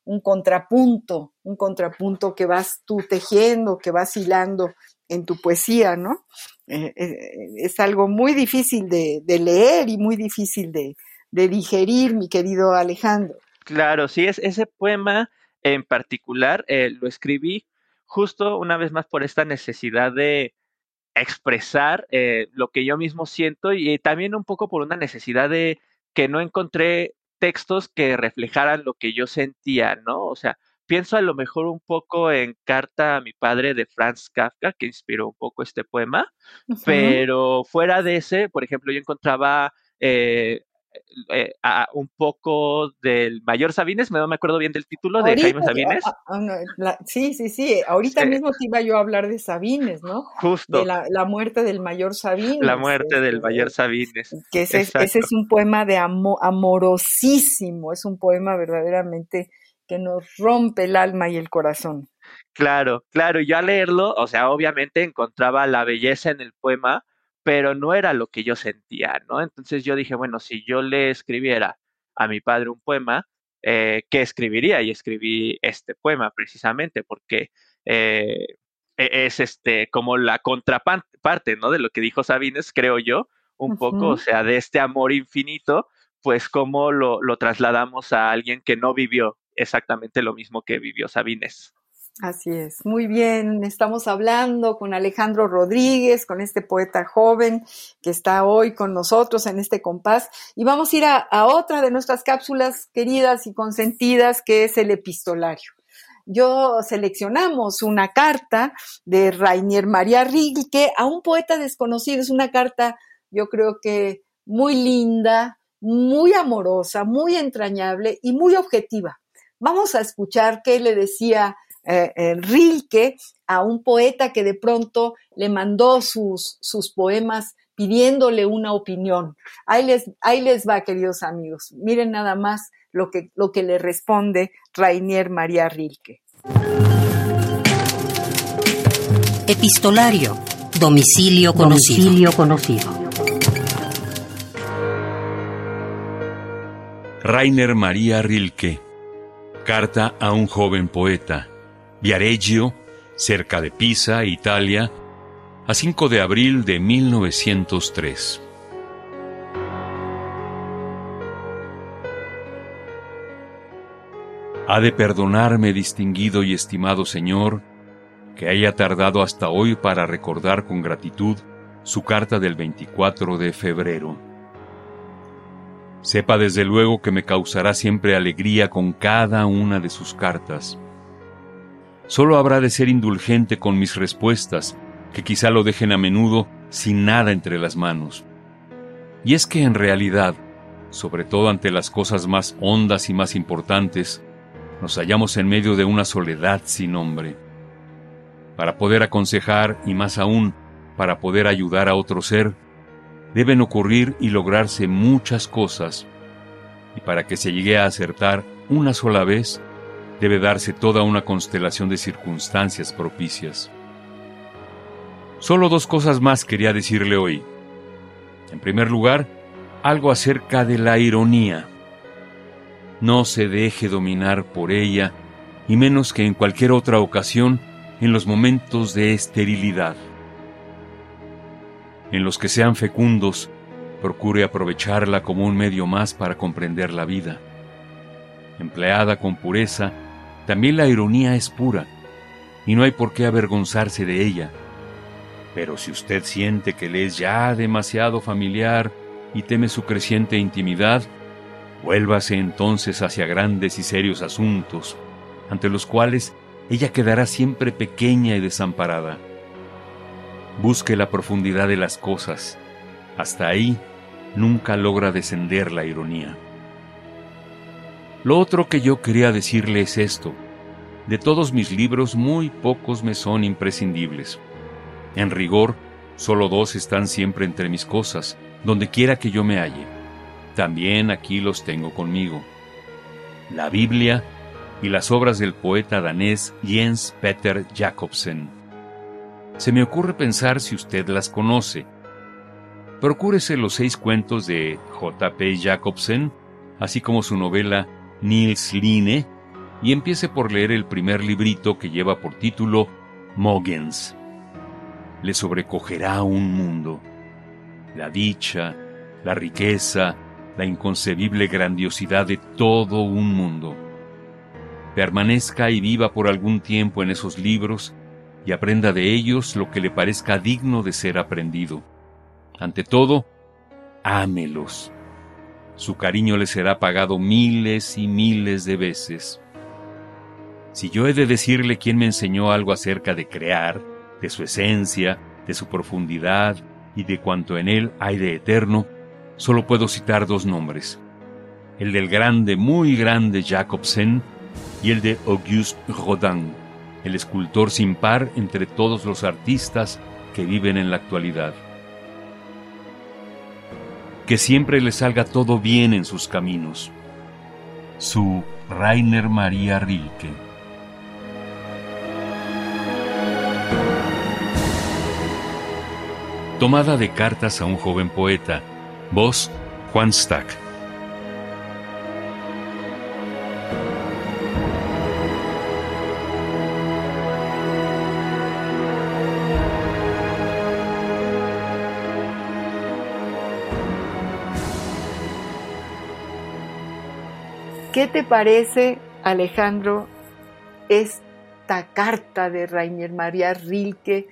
un, contrapunto, un contrapunto que vas tú tejiendo, que vas hilando en tu poesía, ¿no? Eh, eh, es algo muy difícil de, leer y muy difícil de, digerir, mi querido Alejandro. Claro, sí, es ese poema en particular eh, lo escribí justo una vez más por esta necesidad de expresar lo que yo mismo siento y también un poco por una necesidad de que no encontré textos que reflejaran lo que yo sentía, ¿no? O sea, pienso a lo mejor un poco en Carta a mi padre de Franz Kafka, que inspiró un poco este poema, pero fuera de ese, por ejemplo, yo encontraba eh, eh, un poco del Mayor Sabines, no me acuerdo bien del título, de Jaime Sabines. Ah, sí, sí, sí, ahorita mismo te iba yo a hablar de Sabines, ¿no? Justo. De la, muerte del Mayor Sabines. La muerte del este, Mayor Sabines. Que ese, ese, es un poema de amorosísimo, es un poema verdaderamente que nos rompe el alma y el corazón. Claro, claro, y yo al leerlo, o sea, obviamente encontraba la belleza en el poema, pero no era lo que yo sentía, ¿no? Entonces yo dije, bueno, si yo le escribiera a mi padre un poema, eh, ¿qué escribiría? Y escribí este poema precisamente porque eh, e-, es este como la contraparte, ¿no? De lo que dijo Sabines, creo yo, un poco, o sea, de este amor infinito, pues cómo lo, lo trasladamos a alguien que no vivió exactamente lo mismo que vivió Sabines. Así es, muy bien. Estamos hablando con Alejandro Rodríguez, con este poeta joven que está hoy con nosotros en este compás. Y vamos a ir a, otra de nuestras cápsulas queridas y consentidas, que es el epistolario. Yo seleccionamos una carta de Rainier María Rilke a un poeta desconocido. Es una carta, yo creo que muy linda, muy amorosa, muy entrañable y muy objetiva. Vamos a escuchar qué le decía eh, eh, Rilke a un poeta que de pronto le mandó sus, sus poemas pidiéndole una opinión. Ahí les, ahí les va, queridos amigos. Miren nada más lo que, lo que le responde Rainier María Rilke. Epistolario. Domicilio conocido. Domicilio conocido. Rainer María Rilke. Carta a un joven poeta. Viareggio, cerca de Pisa, Italia, a 5 de abril de 1903. Ha de perdonarme, distinguido y estimado Señor, que haya tardado hasta hoy para recordar con gratitud su carta del 24 de febrero. Sepa desde luego que me causará siempre alegría con cada una de sus cartas Solo habrá de ser indulgente con mis respuestas, que quizá lo dejen a menudo sin nada entre las manos. Y es que en realidad, sobre todo ante las cosas más hondas y más importantes, nos hallamos en medio de una soledad sin nombre. Para poder aconsejar y más aún para poder ayudar a otro ser, deben ocurrir y lograrse muchas cosas, y para que se llegue a acertar una sola vez, debe darse toda una constelación de circunstancias propicias. Solo dos cosas más quería decirle hoy. En primer lugar, algo acerca de la ironía. No se deje dominar por ella, y menos que en cualquier otra ocasión en los momentos de esterilidad. En los que sean fecundos, procure aprovecharla como un medio más para comprender la vida. Empleada con pureza, también la ironía es pura, y no hay por qué avergonzarse de ella. Pero si usted siente que le es ya demasiado familiar y teme su creciente intimidad, vuélvase entonces hacia grandes y serios asuntos, ante los cuales ella quedará siempre pequeña y desamparada. Busque la profundidad de las cosas. Hasta ahí nunca logra descender la ironía. Lo otro que yo quería decirle es esto. De todos mis libros, muy pocos me son imprescindibles. En rigor, solo dos están siempre entre mis cosas, donde quiera que yo me halle. También aquí los tengo conmigo. La Biblia y las obras del poeta danés Jens Peter Jacobsen. Se me ocurre pensar si usted las conoce. Procúrese los seis cuentos de J.P. Jacobsen, así como su novela Nils Line y empiece por leer el primer librito que lleva por título Mogens. Le sobrecogerá un mundo. La dicha, la riqueza, la inconcebible grandiosidad de todo un mundo. Permanezca y viva por algún tiempo en esos libros y aprenda de ellos lo que le parezca digno de ser aprendido. Ante todo, ámelos su cariño le será pagado miles y miles de veces. Si yo he de decirle quién me enseñó algo acerca de crear, de su esencia, de su profundidad y de cuanto en él hay de eterno, solo puedo citar dos nombres. El del grande, muy grande Jacobsen y el de Auguste Rodin, el escultor sin par entre todos los artistas que viven en la actualidad que siempre le salga todo bien en sus caminos. Su Rainer María Rilke. Tomada de cartas a un joven poeta. Voz Juan Stack. ¿Qué te parece, Alejandro, es esta carta de Rainer María Rilke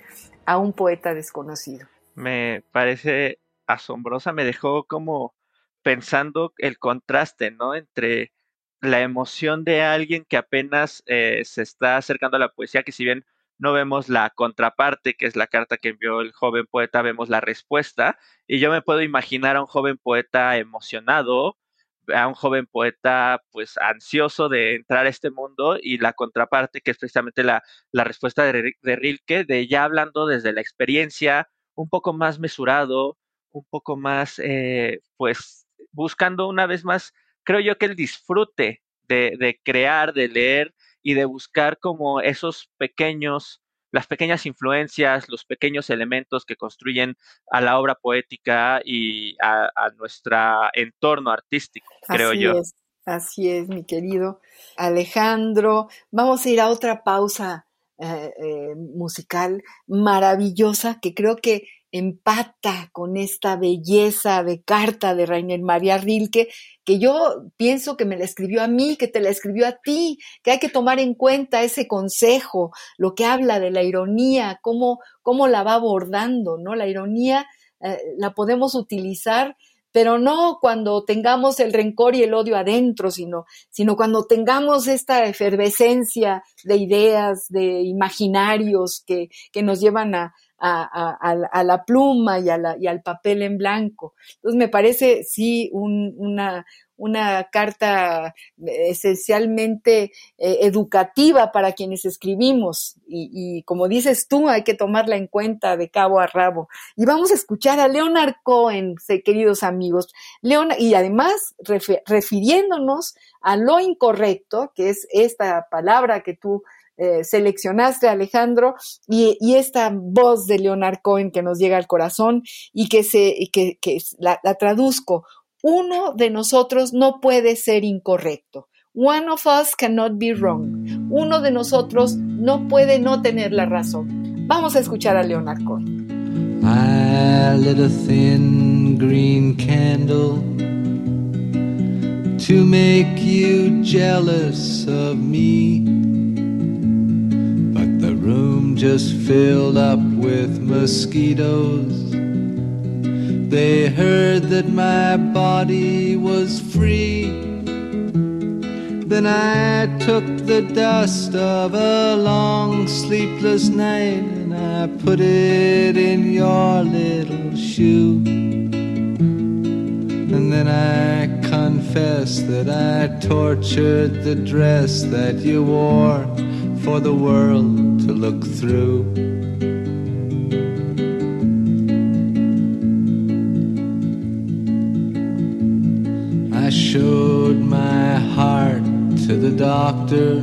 a un poeta desconocido? Me parece asombrosa, me dejó como pensando el contraste, ¿no? Entre la emoción de alguien que apenas eh, se está acercando a la poesía, que si bien no vemos la contraparte, que es la carta que envió el joven poeta, vemos la respuesta. Y yo me puedo imaginar a un joven poeta emocionado, a un joven poeta pues ansioso de entrar a este mundo y la contraparte, que es precisamente la, la respuesta de, de Rilke, de ya hablando desde la experiencia, un poco más mesurado, un poco más, eh, pues buscando una vez más, creo yo que el disfrute de, de crear, de leer y de buscar como esos pequeños, las pequeñas influencias, los pequeños elementos que construyen a la obra poética y a, nuestro entorno artístico, creo así yo. Es, así es, mi querido Alejandro. Vamos a ir a otra pausa eh, eh, musical maravillosa que creo que empata con esta belleza de carta de Rainer María Rilke, que yo pienso que me la escribió a mí, que te la escribió a ti, que hay que tomar en cuenta ese consejo, lo que habla de la ironía, cómo, cómo la va abordando, ¿no? La ironía eh, la podemos utilizar pero no cuando tengamos el rencor y el odio adentro, sino, sino cuando tengamos esta efervescencia de ideas, de imaginarios que, que nos llevan a, a, a, la pluma y, la, y, al papel en blanco. Entonces me parece sí un, una, una carta esencialmente eh, educativa para quienes escribimos y, como dices tú, hay que tomarla en cuenta de cabo a rabo. Y vamos a escuchar a Leonard Cohen, queridos amigos. Leonard, y además refiriéndonos a lo incorrecto, que es esta palabra que tú eh, seleccionaste, Alejandro, y, y, esta voz de Leonard Cohen que nos llega al corazón y que, se, que, que la, la traduzco. Uno de nosotros no puede ser incorrecto. One of us cannot be wrong. Uno de nosotros no puede no tener la razón. Vamos a escuchar a Leonard Cohen. I lit a thin green candle to make you jealous of me. Room just filled up with mosquitoes. They heard that my body was free. Then I took the dust of a long sleepless night and I put it in your little shoe. And then I confess that I tortured the dress that you wore for the world look through. I showed my heart to the doctor.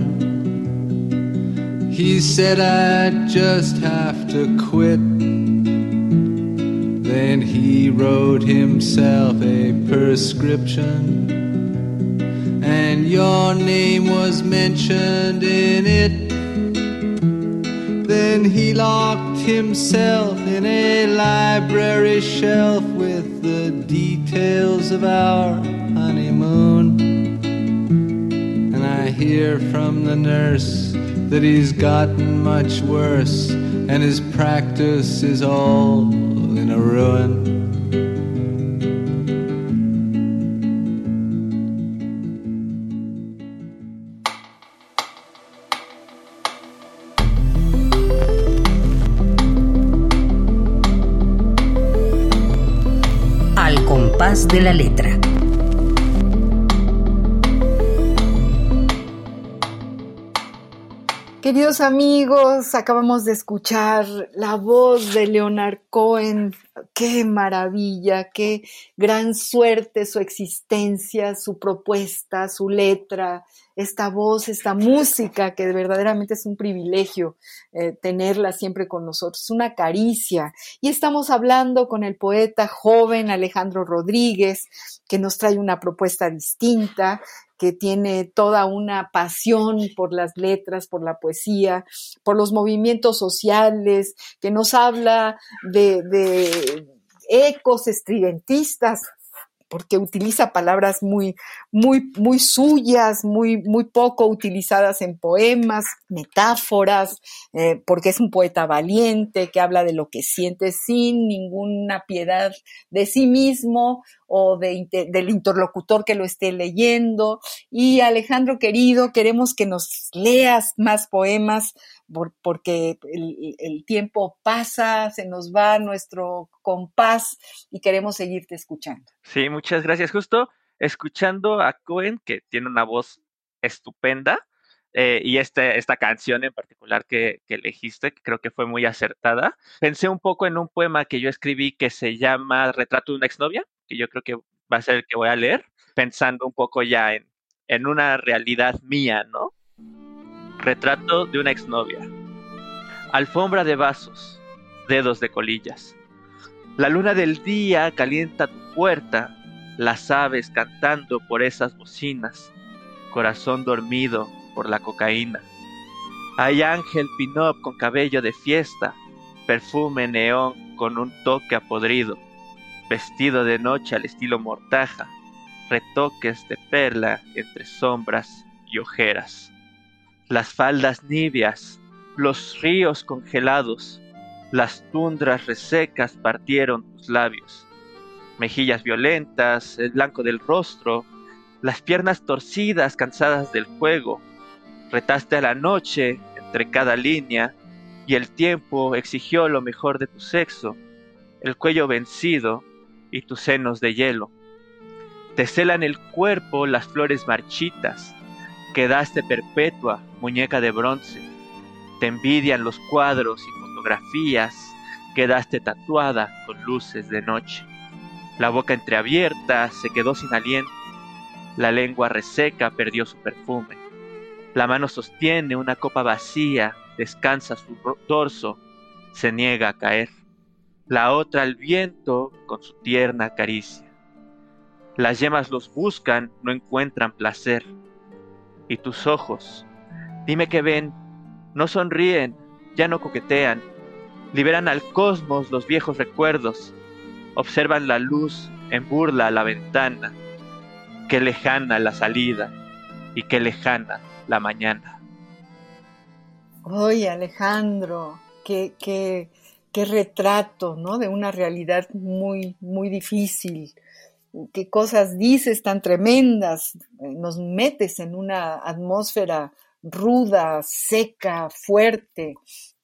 He said I'd just have to quit. Then he wrote himself a prescription, and your name was mentioned in it. Then he locked himself in a library shelf with the details of our honeymoon. And I hear from the nurse that he's gotten much worse, and his practice is all in a ruin. La letra. Queridos amigos, acabamos de escuchar la voz de Leonard Cohen. Qué maravilla, qué gran suerte su existencia, su propuesta, su letra, esta voz, esta música, que verdaderamente es un privilegio eh, tenerla siempre con nosotros, una caricia. Y estamos hablando con el poeta joven Alejandro Rodríguez, que nos trae una propuesta distinta, que tiene toda una pasión por las letras, por la poesía, por los movimientos sociales, que nos habla de, de ecos estridentistas porque utiliza palabras muy, muy, muy suyas, muy, muy poco utilizadas en poemas, metáforas, eh, porque es un poeta valiente que habla de lo que siente sin ninguna piedad de sí mismo o de, del interlocutor que lo esté leyendo. Y Alejandro querido, queremos que nos leas más poemas porque el, tiempo pasa, se nos va nuestro compás y queremos seguirte escuchando. Sí, muchas gracias. Justo escuchando a Cohen, que tiene una voz estupenda, eh, y este, esta canción en particular que, que, elegiste, que creo que fue muy acertada, pensé un poco en un poema que yo escribí que se llama Retrato de una exnovia, que yo creo que va a ser el que voy a leer, pensando un poco ya en, en una realidad mía, ¿no? Retrato de una exnovia. Alfombra de vasos, dedos de colillas. La luna del día calienta tu puerta, las aves cantando por esas bocinas, corazón dormido por la cocaína. Hay ángel pinop con cabello de fiesta, perfume neón con un toque apodrido, vestido de noche al estilo mortaja, retoques de perla entre sombras y ojeras las faldas nibias, los ríos congelados, las tundras resecas partieron tus labios, mejillas violentas, el blanco del rostro, las piernas torcidas cansadas del juego, retaste a la noche entre cada línea y el tiempo exigió lo mejor de tu sexo, el cuello vencido y tus senos de hielo. Te celan el cuerpo las flores marchitas, quedaste perpetua, muñeca de bronce. Te envidian los cuadros y fotografías, quedaste tatuada con luces de noche. La boca entreabierta se quedó sin aliento, la lengua reseca perdió su perfume. La mano sostiene una copa vacía, descansa su dorso, se niega a caer. La otra al viento con su tierna caricia. Las yemas los buscan, no encuentran placer y tus ojos. Dime que ven, no sonríen, ya no coquetean, liberan al cosmos los viejos recuerdos, observan la luz en burla a la ventana, qué lejana la salida y qué lejana la mañana. Oye, Alejandro, qué, qué, qué retrato, ¿no? De una realidad muy, muy difícil qué cosas dices tan tremendas, eh, nos metes en una atmósfera ruda, seca, fuerte.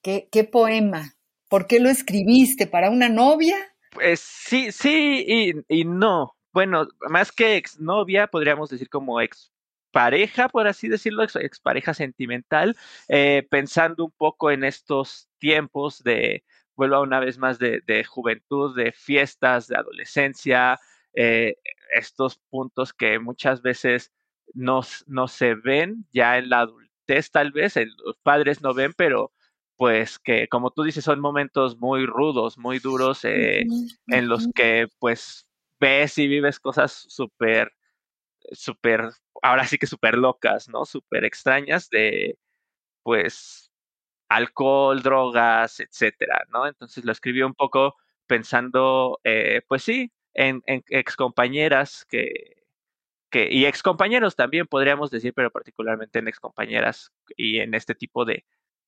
¿Qué, poema? ¿Por qué lo escribiste? ¿Para una novia? Pues sí, sí y, no. Bueno, más que exnovia, podríamos decir como ex pareja, por así decirlo, ex, pareja sentimental, eh, pensando un poco en estos tiempos de, vuelvo una vez más, de juventud, de fiestas, de adolescencia, eh, estos puntos que muchas veces no, no, se ven ya en la adultez tal vez, los padres no ven, pero pues que como tú dices son momentos muy rudos, muy duros eh, en los que pues ves y vives cosas súper, súper, ahora sí que súper locas, ¿no? Súper extrañas de pues alcohol, drogas, etcétera, ¿no? Entonces lo escribí un poco pensando, eh, pues sí, en, en excompañeras que, que, y excompañeros también podríamos decir, pero particularmente en excompañeras y en este tipo de,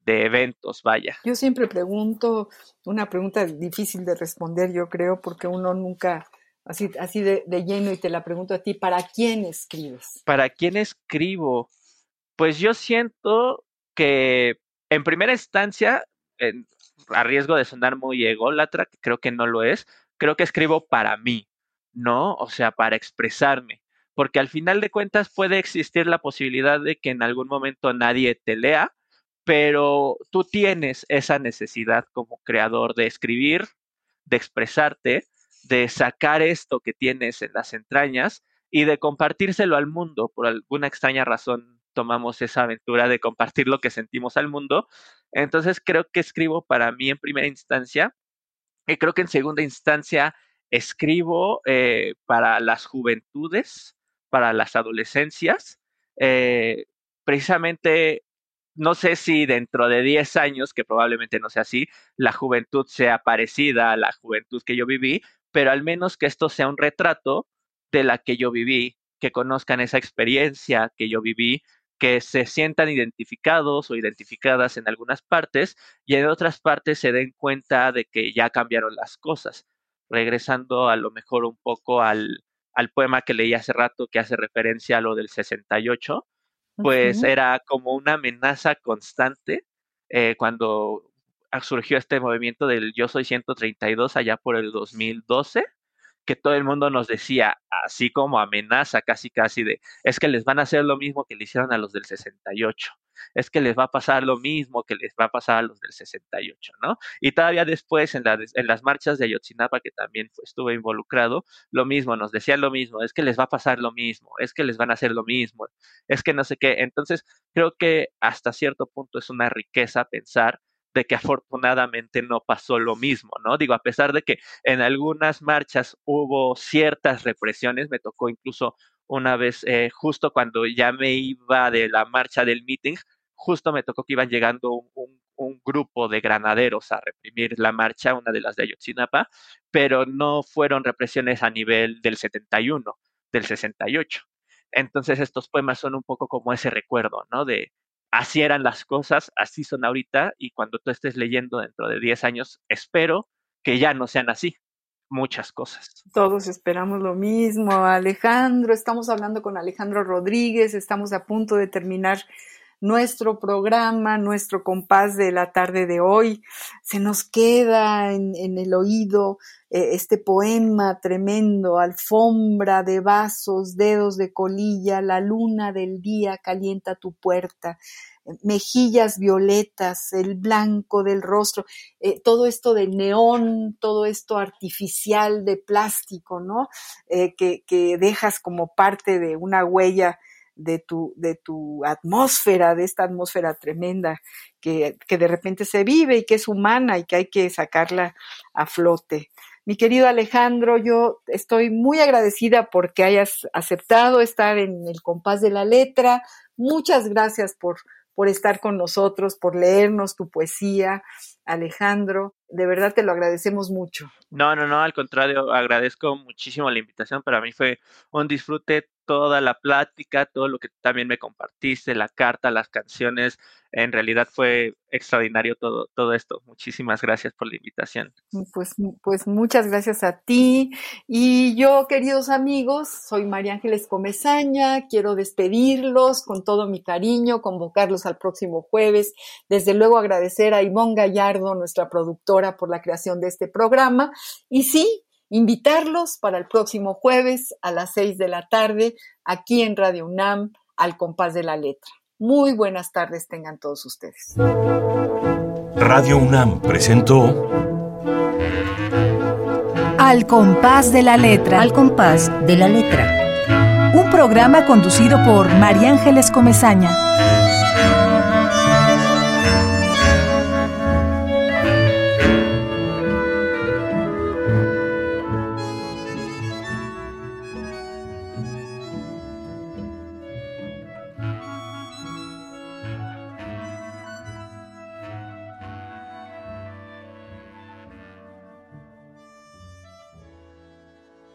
de eventos, vaya. Yo siempre pregunto, una pregunta difícil de responder, yo creo, porque uno nunca, así, así de, de, lleno, y te la pregunto a ti, ¿para quién escribes? ¿Para quién escribo? Pues yo siento que en primera instancia, en, a riesgo de sonar muy ególatra, creo que no lo es, creo que escribo para mí, ¿no? O sea, para expresarme, porque al final de cuentas puede existir la posibilidad de que en algún momento nadie te lea, pero tú tienes esa necesidad como creador de escribir, de expresarte, de sacar esto que tienes en las entrañas y de compartírselo al mundo. Por alguna extraña razón tomamos esa aventura de compartir lo que sentimos al mundo. Entonces creo que escribo para mí en primera instancia y creo que en segunda instancia escribo eh, para las juventudes, para las adolescencias. Eh, precisamente, no sé si dentro de 10 años, que probablemente no sea así, la juventud sea parecida a la juventud que yo viví, pero al menos que esto sea un retrato de la que yo viví, que conozcan esa experiencia que yo viví, que se sientan identificados o identificadas en algunas partes y en otras partes se den cuenta de que ya cambiaron las cosas. Regresando a lo mejor un poco al, al poema que leí hace rato que hace referencia a lo del 68, pues era como una amenaza constante eh, cuando surgió este movimiento del Yo Soy 132 allá por el 2012 que todo el mundo nos decía, así como amenaza casi casi de, es que les van a hacer lo mismo que le hicieron a los del 68, es que les va a pasar lo mismo que les va a pasar a los del 68, ¿no? Y todavía después en, en las marchas de Ayotzinapa, que también estuve involucrado, lo mismo, nos decían lo mismo, es que les va a pasar lo mismo, es que les van a hacer lo mismo, es que no sé qué. Entonces, creo que hasta cierto punto es una riqueza pensar de que afortunadamente no pasó lo mismo, ¿no? Digo, a pesar de que en algunas marchas hubo ciertas represiones, me tocó incluso una vez, eh, justo cuando ya me iba de la marcha del meeting, justo me tocó que iban llegando un, un, grupo de granaderos a reprimir la marcha, una de las de Ayotzinapa, pero no fueron represiones a nivel del 71, del 68. Entonces estos poemas son un poco como ese recuerdo, ¿no? De, así eran las cosas, así son ahorita y cuando tú estés leyendo dentro de 10 años, espero que ya no sean así muchas cosas. Todos esperamos lo mismo. Alejandro, estamos hablando con Alejandro Rodríguez, estamos a punto de terminar nuestro programa, nuestro compás de la tarde de hoy. Se nos queda en, el oído eh, este poema tremendo, alfombra de vasos, dedos de colilla, la luna del día calienta tu puerta mejillas violetas, el blanco del rostro, eh, todo esto de neón, todo esto artificial de plástico, ¿no? Eh, que, que, dejas como parte de una huella de tu, de tu atmósfera, de esta atmósfera tremenda que, que de repente se vive y que es humana y que hay que sacarla a flote. Mi querido Alejandro, yo estoy muy agradecida porque hayas aceptado estar en el compás de la letra. Muchas gracias por, por estar con nosotros, por leernos tu poesía, Alejandro. De verdad te lo agradecemos mucho. No, no, no, al contrario, agradezco muchísimo la invitación. Para mí fue un disfrute toda la plática, todo lo que también me compartiste, la carta, las canciones. En realidad fue extraordinario todo, todo esto. Muchísimas gracias por la invitación. Pues, pues muchas gracias a ti. Y yo, queridos amigos, soy María Ángeles Comezaña. Quiero despedirlos con todo mi cariño, convocarlos al próximo jueves. Desde luego agradecer a Ivonne Gallardo, nuestra productora, por la creación de este programa. Y sí, invitarlos para el próximo jueves a las seis de la tarde aquí en Radio UNAM al compás de la letra. Muy buenas tardes tengan todos ustedes. Radio UNAM presentó Al compás de la letra. Al compás de la letra. Un programa conducido por María Ángeles Comezaña.